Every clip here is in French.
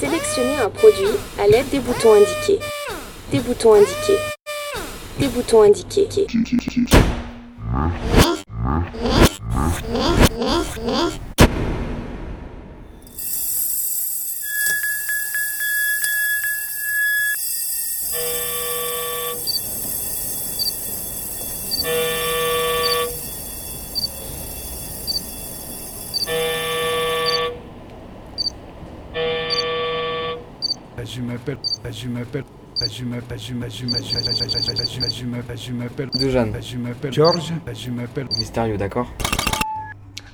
Sélectionnez un produit à l'aide des boutons indiqués. Des boutons indiqués. Des boutons indiqués. Je m'appelle, je m'appelle, je m'appelle, je m'appelle, je m'appelle, je m'appelle, je Jeanne. je m'appelle Georges, je m'appelle. Mystérieux, d'accord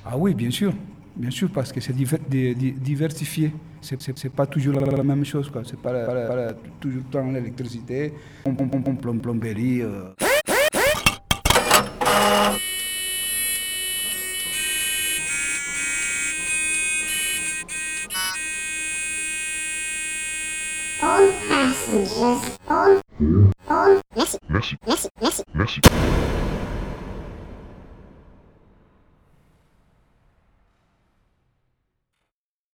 Ah oui, bien sûr, bien sûr, parce que c'est diver- di- di- diversifié. C'est, pas toujours la, même chose, quoi. C'est pas, toujours l'électricité, on, on, on plom- plomberie. all passengers. All, all, Messi, Messi, Messi, Messi, Messi.